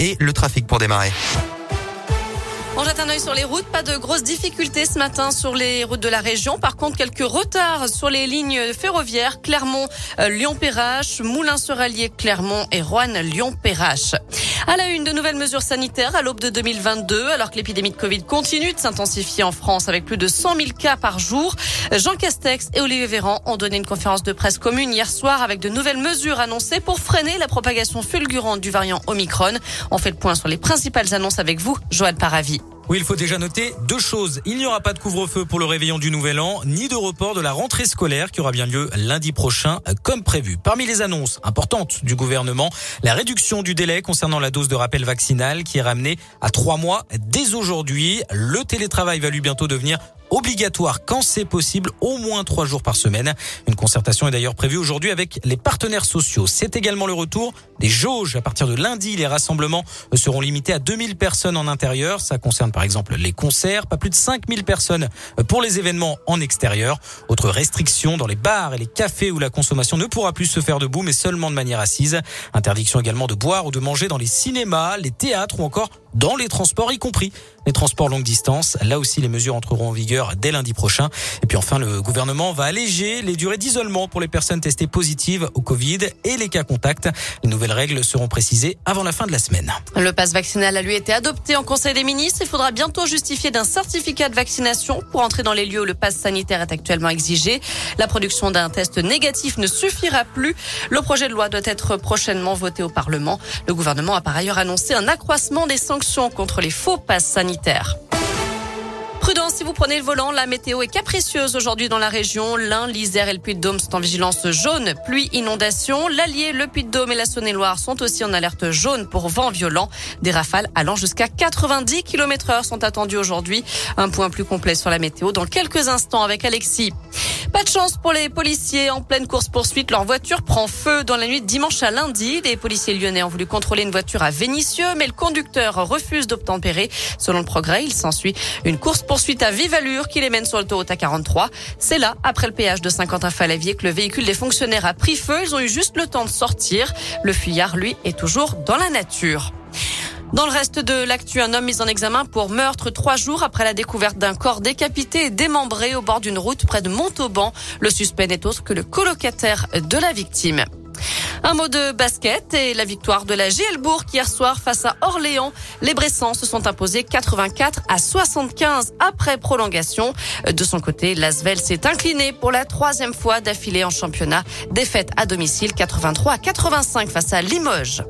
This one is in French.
et le trafic pour démarrer. On jette un œil sur les routes. Pas de grosses difficultés ce matin sur les routes de la région. Par contre, quelques retards sur les lignes ferroviaires Clermont, euh, Lyon-Perrache, Moulins-sur-Allier, Clermont et Roanne-Lyon-Perrache. À la une, de nouvelles mesures sanitaires à l'aube de 2022, alors que l'épidémie de Covid continue de s'intensifier en France avec plus de 100 000 cas par jour. Jean Castex et Olivier Véran ont donné une conférence de presse commune hier soir avec de nouvelles mesures annoncées pour freiner la propagation fulgurante du variant Omicron. On fait le point sur les principales annonces avec vous, Joël Paravi. Oui, il faut déjà noter deux choses. Il n'y aura pas de couvre-feu pour le réveillon du Nouvel An, ni de report de la rentrée scolaire qui aura bien lieu lundi prochain, comme prévu. Parmi les annonces importantes du gouvernement, la réduction du délai concernant la dose de rappel vaccinal qui est ramenée à trois mois dès aujourd'hui. Le télétravail va lui bientôt devenir obligatoire quand c'est possible, au moins trois jours par semaine. Une concertation est d'ailleurs prévue aujourd'hui avec les partenaires sociaux. C'est également le retour des jauges. À partir de lundi, les rassemblements seront limités à 2000 personnes en intérieur. Ça concerne par exemple les concerts, pas plus de 5000 personnes pour les événements en extérieur. Autre restriction dans les bars et les cafés où la consommation ne pourra plus se faire debout mais seulement de manière assise. Interdiction également de boire ou de manger dans les cinémas, les théâtres ou encore dans les transports, y compris les transports longue distance. Là aussi, les mesures entreront en vigueur dès lundi prochain. Et puis enfin, le gouvernement va alléger les durées d'isolement pour les personnes testées positives au Covid et les cas contacts. Les nouvelles règles seront précisées avant la fin de la semaine. Le passe vaccinal a lui été adopté en Conseil des ministres. Il faudra bientôt justifier d'un certificat de vaccination pour entrer dans les lieux où le passe sanitaire est actuellement exigé. La production d'un test négatif ne suffira plus. Le projet de loi doit être prochainement voté au Parlement. Le gouvernement a par ailleurs annoncé un accroissement des contre les faux passes sanitaires. Prudence si vous prenez le volant, la météo est capricieuse aujourd'hui dans la région. L'Ain, l'Isère et le Puy-de-Dôme sont en vigilance jaune, pluie, inondation. L'Allier, le Puy-de-Dôme et la Saône-et-Loire sont aussi en alerte jaune pour vent violent. Des rafales allant jusqu'à 90 km heure sont attendues aujourd'hui. Un point plus complet sur la météo dans quelques instants avec Alexis. Pas de chance pour les policiers en pleine course-poursuite. Leur voiture prend feu dans la nuit de dimanche à lundi. Les policiers lyonnais ont voulu contrôler une voiture à Vénissieux, mais le conducteur refuse d'obtempérer. Selon le progrès, il s'ensuit une course-poursuite à vive allure qui les mène sur l'autoroute A43. C'est là, après le péage de Saint-Quentin-Falavier, que le véhicule des fonctionnaires a pris feu. Ils ont eu juste le temps de sortir. Le fuyard, lui, est toujours dans la nature. Dans le reste de l'actu, un homme mis en examen pour meurtre trois jours après la découverte d'un corps décapité et démembré au bord d'une route près de Montauban. Le suspect n'est autre que le colocataire de la victime. Un mot de basket et la victoire de la Gielbourg hier soir face à Orléans. Les Bressans se sont imposés 84 à 75 après prolongation. De son côté, l'Asvel s'est incliné pour la troisième fois d'affilée en championnat. Défaite à domicile 83 à 85 face à Limoges.